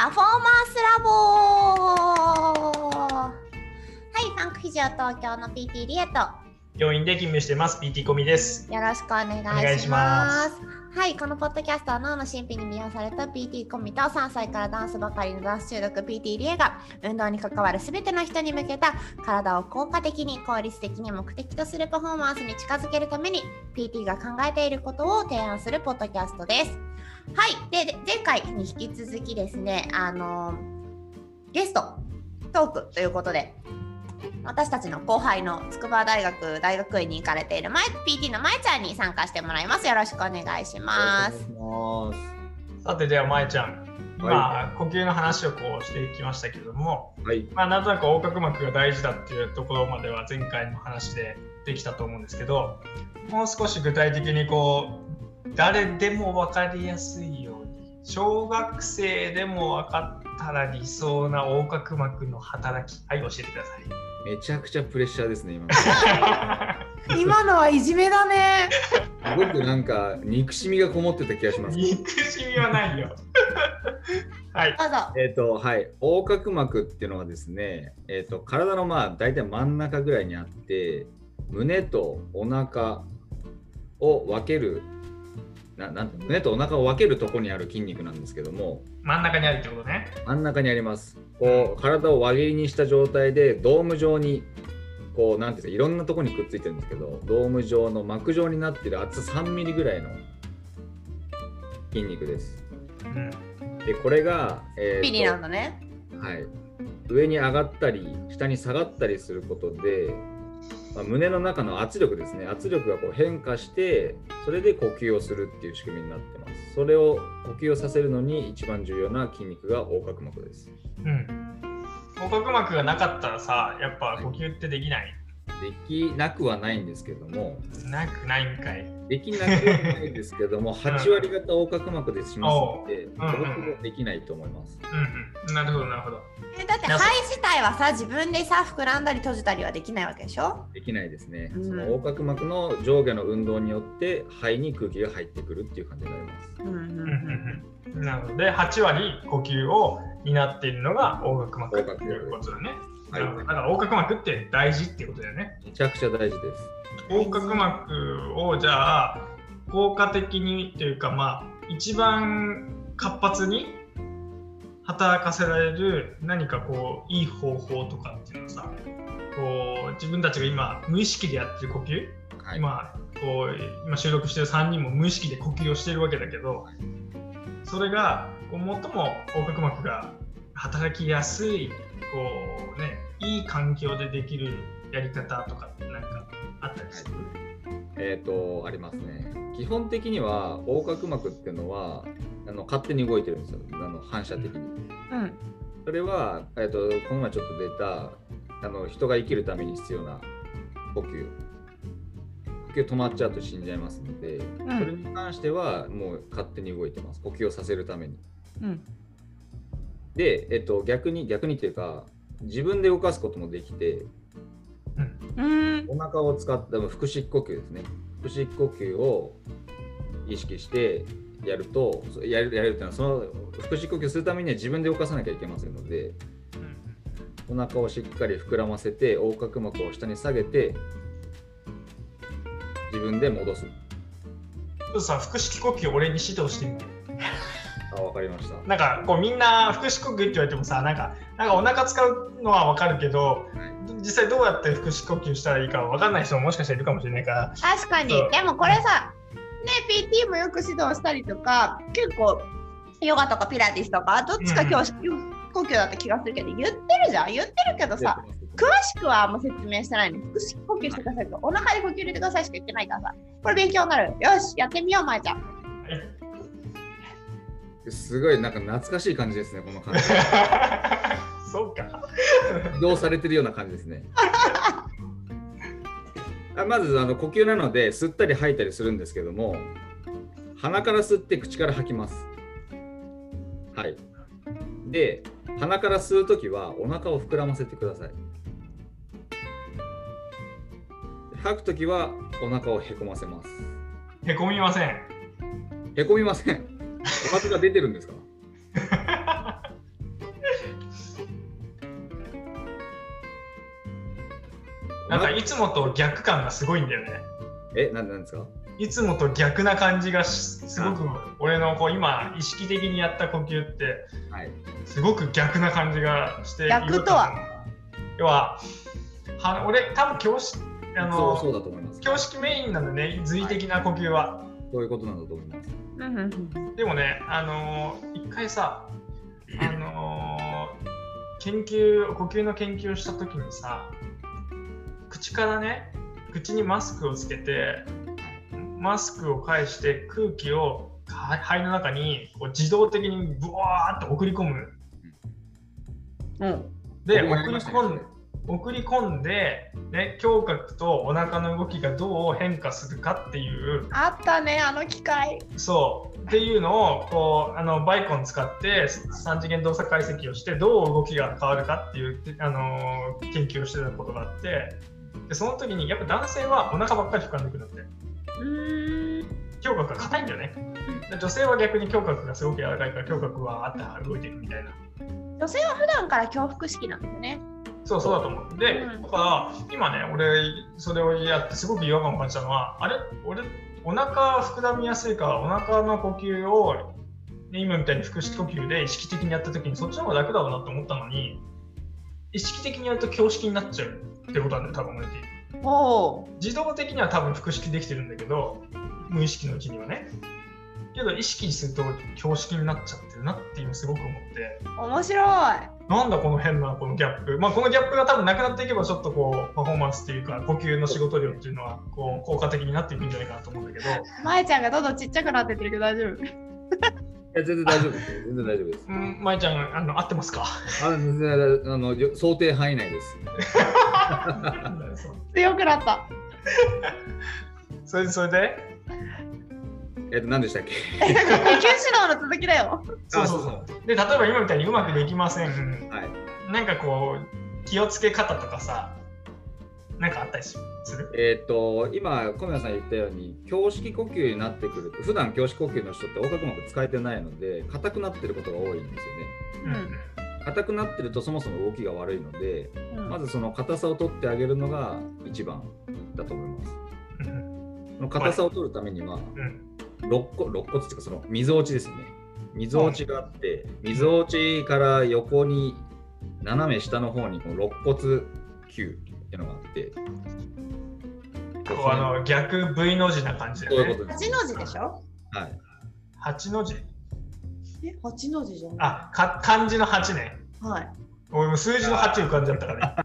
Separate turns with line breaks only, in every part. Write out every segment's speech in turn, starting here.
パフォーマンスラボはい、ファンクフィジオ東京の PT リエと
病院で勤務してます PT コミです。
よろしくお願いします。はい、このポッドキャストは脳の神秘に魅了された PT コミと3歳からダンスばかりのダンス中毒 PT リエが運動に関わるすべての人に向けた体を効果的に効率的に目的とするパフォーマンスに近づけるために PT が考えていることを提案するポッドキャストです。はい、でで前回に引き続きですね、あのゲストトークということで私たちの後輩の筑波大学大学院に行かれている前 PT のまえちゃんに参加してもらいます。よろしくお願いします。
さてではまえちゃん、今、呼吸の話をこうしていきましたけども、
はい。
まあ、なんとなく横隔膜が大事だっていうところまでは前回の話でできたと思うんですけどもう少し具体的にこう誰でも分かりやすいように小学生でも分かったら理想な横隔膜の働きはい教えてください。
めちゃくちゃプレッシャーですね、今。
今のはいじめだね。
すごくなんか憎しみがこもってた気がします。
憎しみはないよ。はい。
どうぞ。
えっ、と、はい。横隔膜っていうのはですね、えっ、と、体のまあ、大体真ん中ぐらいにあって、胸とお腹を分ける、ななんて胸とお腹を分けるところにある筋肉なんですけども、
真ん中にあるってことね。
真ん中にあります。こう体を輪切りにした状態でドーム状にこうなんていうかいろんなところにくっついてるんですけどドーム状の膜状になってる厚さ3ミリぐらいの筋肉です。
うん。
でこれが、えーと
ピリなんだね。
はい、上に上がったり下に下がったりすることで、まあ胸の中の圧力ですね圧力がこう変化してそれで呼吸をするっていう仕組みになってますそれを呼吸をさせるのに一番重要な筋肉が横隔膜です
うん。横隔膜がなかったらさ、やっぱ呼吸ってできない。
できなくはないんですけども
なくないんかい。
できなくはないですけども 8割方横隔膜でしますので
ん
ほぼほぼできないと思います。
うんうん。なるほど、なるほど。
えだって肺自体はさ自分でさ膨らんだり閉じたりはできないわけでしょ？
できないですね、
うん。
その横隔膜の上下の運動によって肺に空気が入ってくるっていう感じになります。
うんうん
うん。うんうん。なので、8割呼吸を担っているのが横隔膜ということだね。
はい。
だから横隔膜って大事っていうことだよね。
めちゃくちゃ大事です
横隔膜をじゃあ効果的にというかまあ一番活発に働かせられる何かこういい方法とかっていうのをさこう自分たちが今無意識でやってる呼吸、
はい。
今こう今収録してる3人も無意識で呼吸をしてるわけだけどそれがこう最も横隔膜が働きやすいこうねいい環境でできるやり方とかってなんかあったりする、
えっ、とありますね。基本的には横隔膜っていうのはあの勝手に動いてるんですよ。あの反射的に。
うん。
それは、えー、とこの前ちょっと出たあの人が生きるために必要な呼吸。呼吸止まっちゃうと死んじゃいますので、
ん。
それに関してはもう勝手に動いてます。呼吸をさせるために。
うん。
で、えっと、逆に逆にというか自分で動かすこともできて
うん
お腹を使った腹式呼吸ですね。腹式呼吸を意識してやるとそやるやるっていうのはその腹式呼吸するためには自分で動かさなきゃいけませんのでお腹をしっかり膨らませて横隔膜を下に下げて自分で戻す。
さ腹式呼吸俺に指導してみて
あわかりました。
なんかこうみんな腹式呼吸って言われてもさなんかなんかお腹使うのは分かるけど実際どうやって腹式呼吸したらいいか分かんない人ももしかしたらいるかもしれないから。
確かに。でもこれさね PT もよく指導したりとか結構ヨガとかピラティスとかどっちか今日、呼吸だった気がするけど言ってるじゃん。言ってるけどさ詳しくはあんま説明してないの。腹式呼吸してくださいとお腹で呼吸入れてくださいしか言ってないからさこれ勉強になる。よしやってみようまえちゃん。
すごいなんか懐かしい感じですねこの感じ
そうか。
移動されてるような感じですね。あまずあの呼吸なので吸ったり吐いたりするんですけども鼻から吸って口から吐きます。はい。で鼻から吸うときはお腹を膨らませてください。吐くときはお腹をへこませます。
へこみません。
へこみません。お腹が出てるんですか？
いつもと逆感がすごいんだよね。
え、なんなんですか？
いつもと逆な感じがしすごく俺のこう今意識的にやった呼吸って
はい。
すごく逆な感じがして
逆とは？
要はは俺多分教師あ
そうそう
の
だと思います。
教式メインなんだね随的な呼吸は。
そういうことなんだと思います。
うんうんうん
でもね、あのー一回さ、あのー研究、呼吸の研究をしたときにさ、口からね、口にマスクをつけて、マスクを返して空気をは肺の中にこう自動的にブワーって送り込む。
うん。
で、送り込ん送り込んで、ね、胸郭とお腹の動きがどう変化するかっていう。
あったねあの機械
そう。っていうのをこうあのバイコン使って3次元動作解析をしてどう動きが変わるかっていう、あのー研究をしてたことがあってでその時にやっぱ男性はお腹ばっかり膨らんでくるんだって
うーん。
胸郭が硬いんだよね。で女性は逆に胸郭がすごく柔らかいから胸郭はあって動いていくみたいな。
女性は普段から恐怖式なんだよね。
そうそうだと思う。で、
うん。
だから今ね俺それをやってすごく違和感を感じたのはあれ？俺お腹膨らみやすいからお腹の呼吸をね今みたいに腹式呼吸で意識的にやった時にそっちの方が楽だろうなと思ったのに意識的にやると胸式になっちゃうってことなんだよ多分俺って。
おお
自動的には多分腹式できてるんだけど無意識のうちにはね。けど意識すると胸式になっちゃってるなっていうのをすごく思って。
面白い。
なんだこの変なこのギャップ、まあ、このギャップが多分なくなっていけばちょっとこうパフォーマンスっていうか呼吸の仕事量っていうのはこう効果的になっていくんじゃないかなと思うんだけど。
まえちゃんがどんどんちっちゃくなってってるけど大丈夫。
いや全然大丈夫ですよ。全然大丈夫です。
うんまいちゃんあの合ってますか？
あ全然あのよ想定範囲内です。
強くなった
それそれで？
えっと何でしたっけ？
呼吸指導の続きだよ
そうそうそうで例えば今みたいにうまくできません
はい。
なんかこう気をつけ方とかさなんかあったりする？
えっ、と今小宮さん言ったように胸式呼吸になってくると普段胸式呼吸の人って横隔膜使えてないので硬くなってることが多いんですよね。
うん。
硬くなってるとそもそも動きが悪いので、
うん。
まずその硬さを取ってあげるのが一番だと思います。
うん。
硬さを取るためには
うん
肋骨肋骨っていうかその溝落ちですね。溝落ちがあって溝落ちから横に斜め下の方にこの肋骨球っていうのがあって。
こうあの逆 V の字な感じだよね。
そういうことです。
八の字でしょ？
はい。
八の字。
え八の字じゃない？
あか漢字の8ね。
はい。
俺も数字の8浮かんじゃったから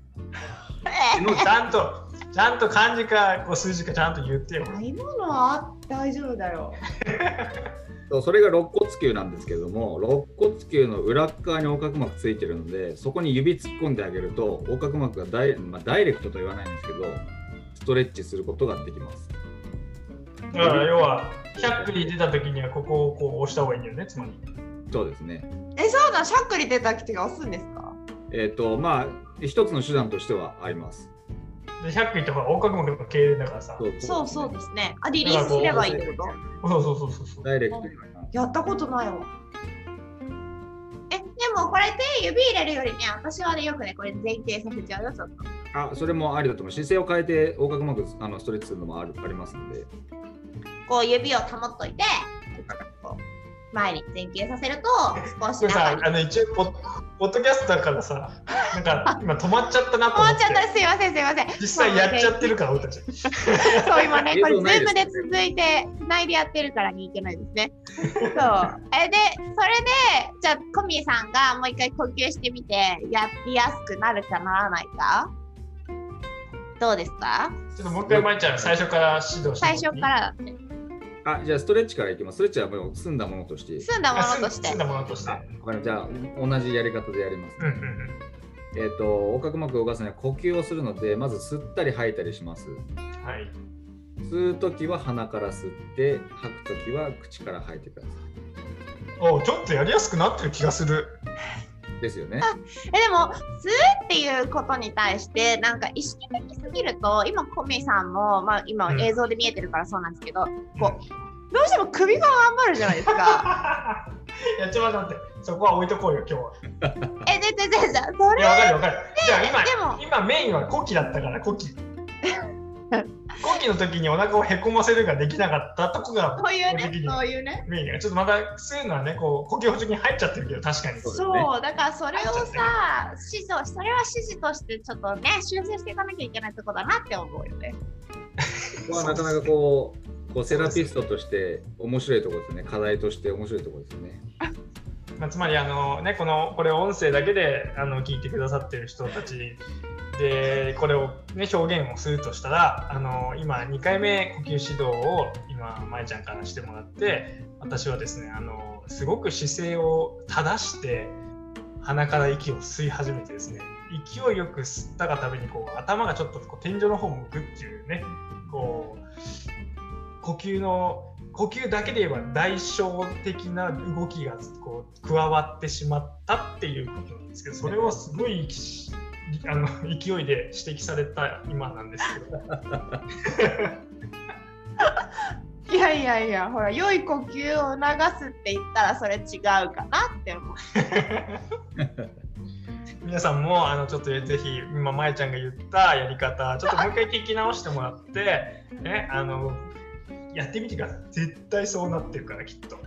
え
ね ちゃんとちゃんと漢字かこう数字かちゃんと言ってよ。
ー今のは大丈夫だよ
そうそれが肋骨球なんですけれども肋骨球の裏側に横隔膜ついてるのでそこに指突っ込んであげると横隔膜がダイ,、まあ、ダイレクトと言わないんですけどストレッチすることができます。
だから要は100里出た時にはここをこう押した方がいいんだよねつまり。
そうですね。
えそうだしゃっくり出た時が押すんですか？
えっ、とまあ一つの手段としてはあります。
で100里ってほら横隔膜の経営だからさ。
そう
そう。そう
で
ですね。あリリースすればいいってこと？
そうそうそうそうそう。
ダイレクトには
やったことないわ。えでもこれ手指入れるよりね私はねよくねこれ前傾させちゃうよちょっと。
あそれもありだと思う。姿勢を変えて横隔膜あのストレッチするのもあるありますので。
こう指を保っといて前に前傾させると少し
さあの一応ポッポッドキャストだからさなんか今止まっちゃったなと思っ
止まってちゃった。すいませんすいません。
実際やっちゃってるから俺たち。
そう今ね、これズームで続いて、つないでやってるからにいけないですね。そう。え、で、それで、じゃあ、コミさんがもう一回呼吸してみて、やりやすくなるかならないか？どうですか？
ちょっともう一回まいちゃん最初から指導して。
最初からだって。
あじゃあストレッチからいきます。ストレッチはもう済んだものとして。
済んだも
あ
のとして。
済ん。だものとして。
あわかりました。じゃあ同じやり方でやります、
うんうんうん。
えっ、と横隔膜を動かすには呼吸をするのでまず吸ったり吐いたりします。
はい。
吸うときは鼻から吸って吐くときは口から吐いてくださ
おちょっとやりやすくなってる気がする。
いですよね。
え、でも、吸うっていうことに対して、なんか意識的すぎると、今、コミさんも、まあ、今
うん。
映像で見えてるからそうなんですけど、こどうしても首が頑張るじゃないですか。
いやちょっと待ってそこは置いとこうよ今日は。
え、で、で、で、で、それ
いやわかるわかる。じゃあ
でも
今今メインはコキだったからコキ。後期の時にお腹をへこませるができなかったとこが
そういうねそういうね。
メインが。ちょっとまだそういうのはねこう呼吸補助に入っちゃってるけど確かに。
そう
そうだからそれをさ指導それは指示としてちょっとね修正していかなきゃいけないとこだなって思うよね。
ここはなかなかこうこうセラピストとして面白いところですね。課題として面白いところですね。
まあ、つまりあの、ね、このこれを音声だけであの聞いてくださってる人たちでこれを、ね、表現をするとしたらあの今2回目呼吸指導を今まえちゃんからしてもらって私はですねあのすごく姿勢を正して鼻から息を吸い始めてですね勢いよく吸ったがためにこう頭がちょっとこう天井の方向くっていうねこう呼吸の呼吸だけで言えば代償的な動きがこう加わってしまったっていうことなんですけどそれをすごいあの勢いで指摘された今なんですけど。
いやいやいやほら良い呼吸を促すって言ったらそれ違うかなって思う。
皆さんもあのちょっとぜひ今まえちゃんが言ったやり方ちょっともう一回聞き直してもらって、ね、あのやってみてください。絶対そうなってるからきっと。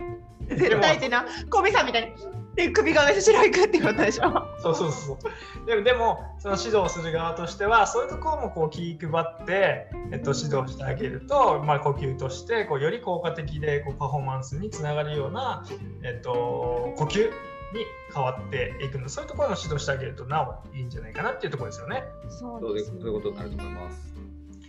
絶対ってな小見さんみたいにで首が上後ろ行くってことでしょ？
そうそうそう。でもでもその指導する側としてはそういうところもこう気配って、えっと、指導してあげると、まあ、呼吸としてこうより効果的でこうパフォーマンスにつながるような、えっと、呼吸に変わっていくのでそういうところの指導してあげるとなおいいんじゃないかなっていうところですよね。
そ
そういうそういうことになると思います。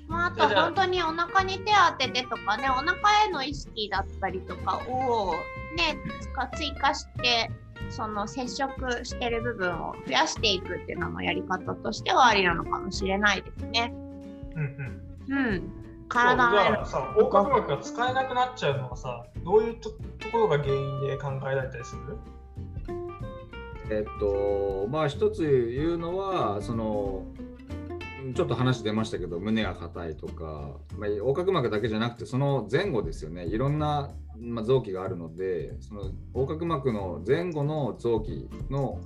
まあ、あと本当にお腹に手当ててとかねお腹への意識だったりとかをねつか追加してその接触してる部分を増やしていくっていうのもやり方としてはありなのかもしれないですね。
うんうん
うん。体
そうじゃ
の
あさ横隔膜が使えなくなっちゃうのはさどういうとところが原因で考えられたりする？
えっとまあ一つ言うのはそのちょっと話出ましたけど胸が硬いとか、まあ、横隔膜だけじゃなくてその前後ですよねいろんな、まあ、臓器があるのでその横隔膜の前後の臓器の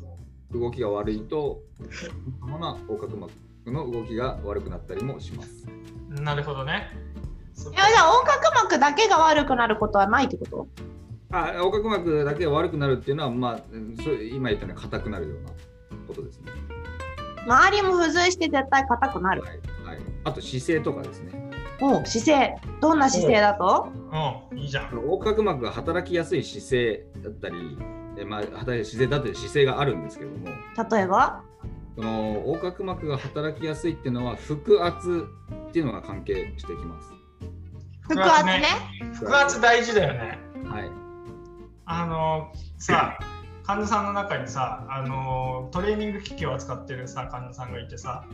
動きが悪いとそのまま横隔膜の動きが悪くなったりもします。
なるほどね。
いやじゃあ横隔膜だけが悪くなることはないってこと？
あ横隔膜だけが悪くなるっていうのは、まあ、今言ったように硬くなるようなことですね。
周りも付随して絶対硬くなる。
はいはい、あと姿勢とかですね。
おう姿勢どんな姿勢だと？
うん、いいじゃん。
横隔膜が働きやすい姿勢だったり、えまあ、働き姿勢だったり姿勢があるんですけども、
例えば？
その横隔膜が働きやすいっていうのは腹圧っていうのが関係してきます。
腹圧ね。
腹圧大事だよね。
はい。
あのさ、患者さんの中にさ、あのトレーニング機器を扱ってるさ患者さんがいてさ、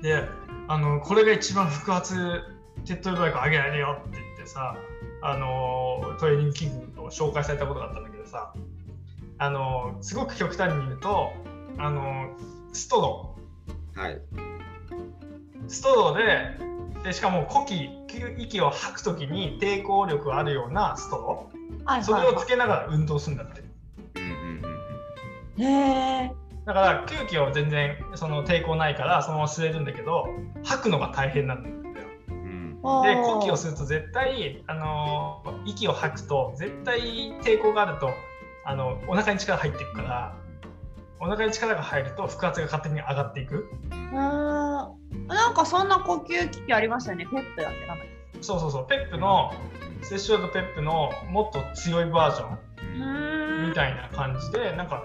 で、あのこれが一番腹圧手っ取り早く上げられるよって言ってさ、あのトレーニング器具を紹介されたことがあったんだけどさ、あのすごく極端に言うと、あのストロー。
はい。
ストローででしかも呼気息を吐くときに抵抗力があるようなストロ
はい
ーそれをつけながら運動するんだって
へえ。
だから空気は全然その抵抗ないからそのまま吸えるんだけど吐くのが大変なんだよ
うんうん。
で呼気をすると絶対、あのー息を吐くと絶対抵抗があるとあのお腹に力入っていくからお腹に力が入ると腹圧が勝手に上がっていく
うん。なんかそんな呼吸機器ありましたよね。ペットやってなかっ
そうそうそうペップのセッションとペップのもっと強いバージョン
た。うん
みたいな感じで、なんか、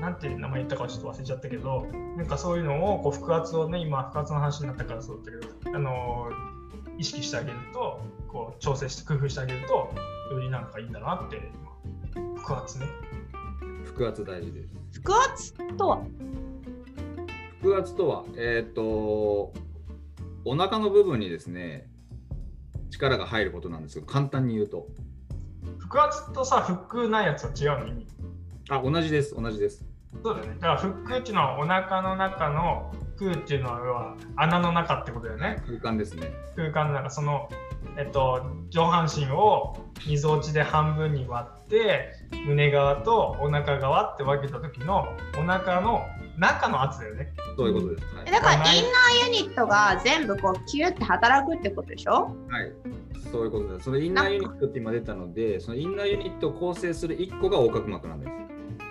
なんて名前言ったかちょっと忘れちゃったけど、なんかそういうのをこう腹圧をね、今、腹圧の話になったからそうだったけど、あのー意識してあげると、こう調整して、工夫してあげると、よりなんかいいんだなって、今腹圧ね。
腹圧大事です。
腹圧とは？
腹圧とは、えっ、と、お腹の部分にですね、力が入ることなんですけど、簡単に言うと。
腹圧とさ、腹ないやつは違うの？意味。
あ、同じです、同じです。
そうだよね。だから腹っていうのはお腹の中の空っていうのは要は穴の中ってことだよね。
空間ですね。
空間の中その、えっと、上半身をみぞおちで半分に割って胸側とお腹側って分けた時のお腹の中の圧だよね。
そういうことです。はい
えだからインナーユニットが全部こうキュッて働くってことでしょ？
はい、そういうことです。そのインナーユニットって今出たので、そのインナーユニットを構成する1個が横隔膜なんです。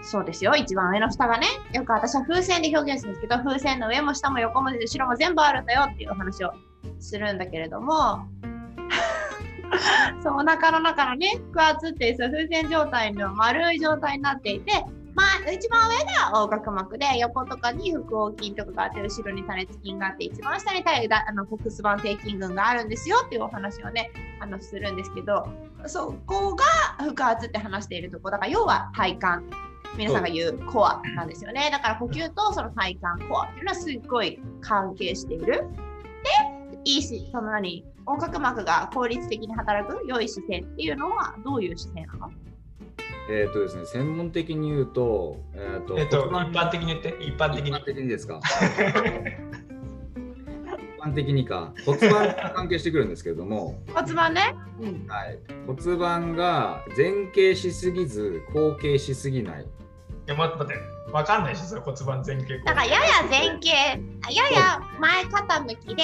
そうですよ。一番上の蓋がね。よく私は風船で表現するんですけど風船の上も下も横も後ろも全部あるんだよっていうお話をするんだけれども。そうお腹の中のね腹圧ってそう風船状態の丸い状態になっていてまあ一番上が横隔膜で横とかに腹横筋とかがあって後ろに多熱筋があって一番下に体あの骨盤底筋群があるんですよっていうお話をねあのするんですけどそこが腹圧って話しているとこ。だから要は体幹。皆さんが言うコアなんですよね。だから呼吸とその体幹コアっていうのはすっごい関係している。で、いいし、その何、横隔膜が効率的に働く良い姿勢っていうのはどういう姿勢なの？
えっ、とですね、専門的に言うと、えっ、と、
えっと、一般的に言って、一般的に
一般。的にですか？一般的にか骨盤が関係してくるんですけれども、
骨盤ね。うん。
はい、骨盤が前傾しすぎず後傾しすぎない
いや、待って待って。わかんないし、それ骨盤前傾。
だからやや前傾、やや前傾きで、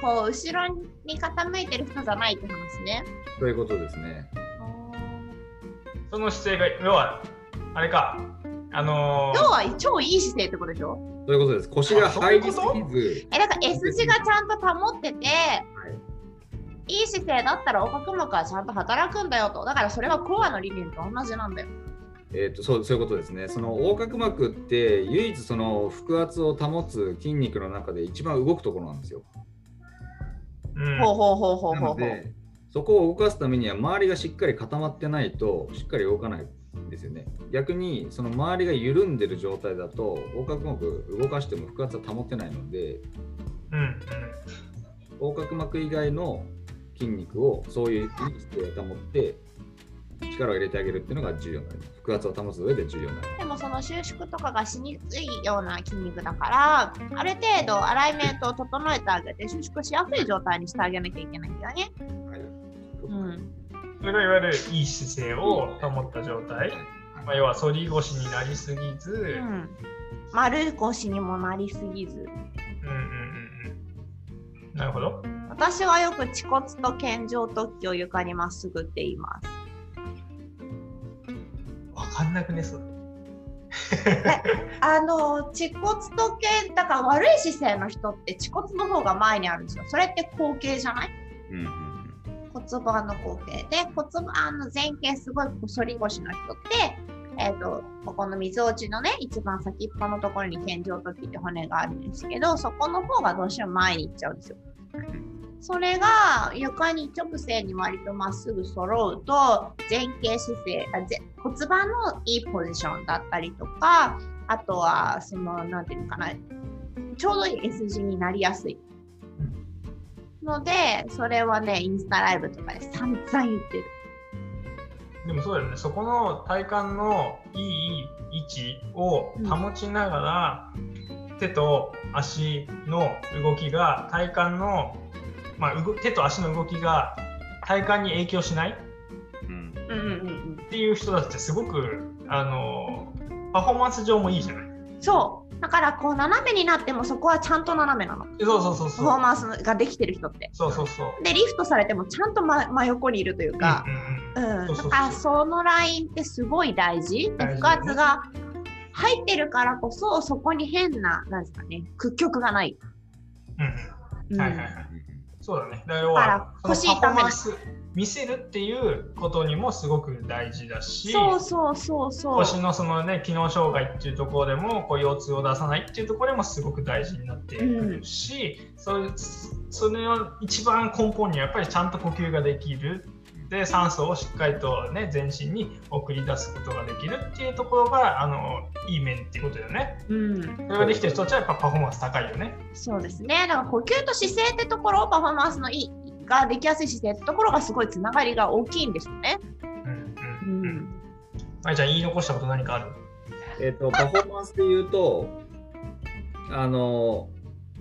こう後ろに傾いてる人じゃないって話ね。
ということですね。
その姿勢が、要は、あれか、あのー
要は超いい姿勢ってことでしょ？
ということです。腰が入りすぎず、
え、だから S 字がちゃんと保ってて、いい姿勢だったら横隔膜はちゃんと働くんだよと。だからそれはコアの理念と同じなんだよ。
えー、とそうそういうことですね。その横隔膜って唯一その腹圧を保つ筋肉の中で一番動くところなんですよ。
うん
ほうほうほうほう
な
ほう
そこを動かすためには周りがしっかり固まってないとしっかり動かないんですよね。逆にその周りが緩んでる状態だと横隔膜動かしても腹圧は保ってないので
うんうん
横隔膜以外の筋肉をそういういい姿勢を保って力を入れてあげるっていうのが重要になります。腹圧を保つ上で重要になります。
でもその収縮とかがしにくいような筋肉だから、ある程度アライメントを整えてあげて収縮しやすい状態にしてあげなきゃいけないんだよね。
はい
うん。
それがいわゆるいい姿勢を保った状態、まあ、要は反り腰になりすぎず、うん
うん。丸腰にもなりすぎず。
うんうんうん、なるほど。
私はよく恥骨と健常突起を床にまっすぐって言います。
わかんなくね、それ。
あの恥骨と腱だから悪い姿勢の人って恥骨の方が前にあるんですよ。それって後傾じゃない？
うんうん
骨盤の後傾で骨盤の前傾すごい反り腰の人って、えー、とここのみぞおちのね一番先っぽのところに健常突起って骨があるんですけどそこの方がどうしても前に行っちゃうんですよ。それが床に直線に割とまっすぐ揃うと前傾姿勢あぜ骨盤のいいポジションだったりとかあとはそのなんていうのかなちょうどいい S 字になりやすいのでそれはねインスタライブとかで散々言ってる。
でもそうだよね、そこの体幹のいい位置を保ちながら、手と足の動きが体幹の、まあ、動手と足の動きが体幹に影響しない？
うん
うんうんうん。
っていう人たちってすごくあのパフォーマンス上もいいじゃない。
そうだからこう斜めになってもそこはちゃんと斜めなの。
そうそうそうそう。
パフォーマンスができてる人って。
そうそうそう。
でリフトされてもちゃんと真真横にいるというか、
うんう
だからそのラインってすごい大事。で
大事
腹圧が入ってるからこそそこに変な、なんですかね、屈曲がない。
うんうん。はいはいはい。
うん
そうだね。だから
腰痛め
見せるっていうことにもすごく大事だし
そうそうそうそう。
腰のそのね機能障害っていうところでもこう腰痛を出さないっていうところでもすごく大事になってくるし、そういうそれの一番根本にはやっぱりちゃんと呼吸ができるで酸素をしっかりとね全身に送り出すことができるっていうところがあのいい面っていうことだよね。
うん、
それができてる人たちはやっぱパフォーマンス高いよね。
そうですね。だから呼吸と姿勢ってところ、パフォーマンスのいいができやすい姿勢ってところがすごいつながりが大きいんですよね。
うん
う
うんうん。まいちゃん言い残したこと何かある？
えっとパフォーマンスで言うとあの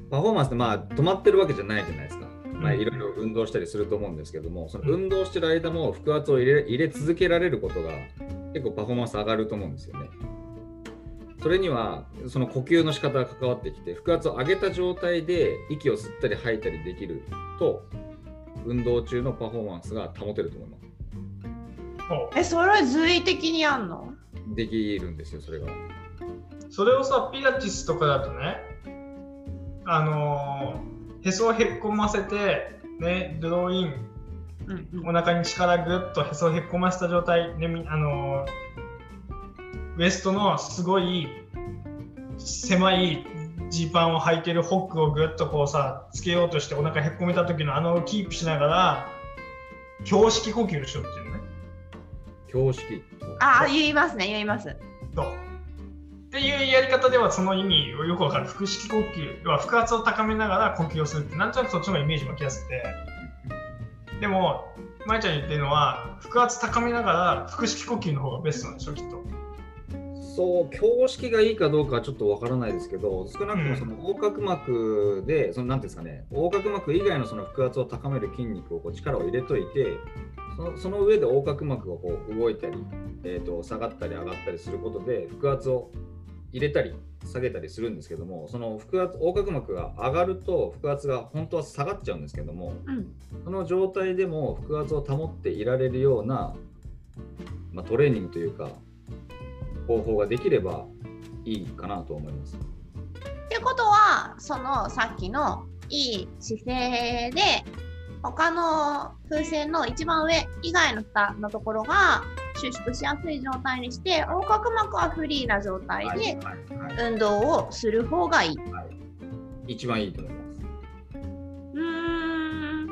パフォーマンスってまあ止まってるわけじゃないじゃないですか。まあ、いろいろ運動したりすると思うんですけども、その運動してる間も腹圧を入れ入れ続けられることが結構パフォーマンス上がると思うんですよね。それにはその呼吸の仕方が関わってきて腹圧を上げた状態で息を吸ったり吐いたりできると運動中のパフォーマンスが保てると思います
えそれ随意的にやんの？
できるんですよそれが。
それをさピラティスとかだとねあのーへそをへっこませてねドローイン
うんうん。
お腹に力ぐっとへそをへっこませた状態で、みあのーウエストのすごい狭いジーパンを履いてるホックをぐっとこうさつけようとしてお腹へっこめた時のあのキープしながら胸式呼吸しようっていうのね。
標識
あ言いますね言います。
そう。っていうやり方ではその意味をよくわかる。腹式呼吸は腹圧を高めながら呼吸をするってなんとなくそっちのイメージ湧きやすくて。でもまいちゃん言ってるのは腹圧高めながら腹式呼吸の方がベストなんでしょきっと。
そう標識がいいかどうかはちょっとわからないですけど少なくともその横隔膜でそのなんていうんですかね横隔膜以外のその腹圧を高める筋肉をこう力を入れといてそのその上で横隔膜がこう動いたり、えー、と下がったり上がったりすることで腹圧を入れたり下げたりするんですけどもその腹圧横隔膜が上がると腹圧が本当は下がっちゃうんですけども
うん。
その状態でも腹圧を保っていられるような、まあ、トレーニングというか方法ができればいいかなと思います。
ってことはそのさっきのいい姿勢で他の風船の一番上以外の下のところが収縮しやすい状態にして横隔膜はフリーな状態で運動をする方がいい。
一番いいと思います。
うーん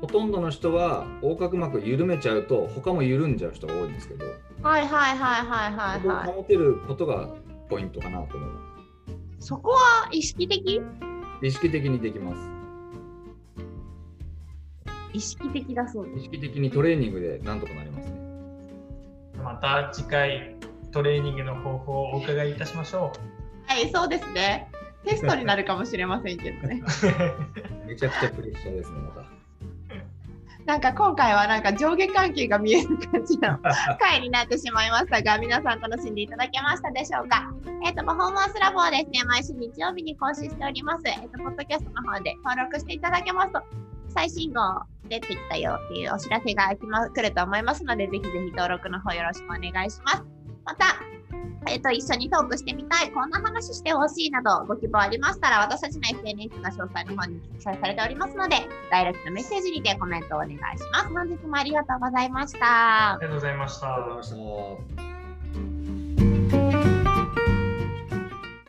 ほとんどの人は横隔膜を緩めちゃうと他も緩んじゃう人が多いんですけど、
はいはいはいはいはいはい。
保てることがポイントかなと思いま
そこは意識的？
す。意識的にできます。
意識的だそうです。
意識的にトレーニングでなんとかなりますね。
また次回トレーニングの方法をお伺いいたしましょ
はい、そうですね。テストになるかもしれませんけどね。
う。
めちゃくちゃプレッシャーですね、また。
なんか今回はなんか上下関係が見える感じの 回になってしまいましたが、皆さん楽しんでいただけましたでしょうか？えっ、と、パフォーマンスラボはですね、毎週日曜日に更新しております。えっ、と、ポッドキャストの方で登録していただけますと、最新号出てきたよっていうお知らせが来,、ま、来ると思いますので、ぜひぜひ登録の方よろしくお願いします。また、えっ、と、一緒にトークしてみたい、こんな話してほしいなどご希望ありましたら、私たちの SNS の詳細の方に記載されておりますので、ダイレクトメッセージにてコメントをお願いします。本日もありがとうございました
あ。りがとうございました。
ありがとうございました。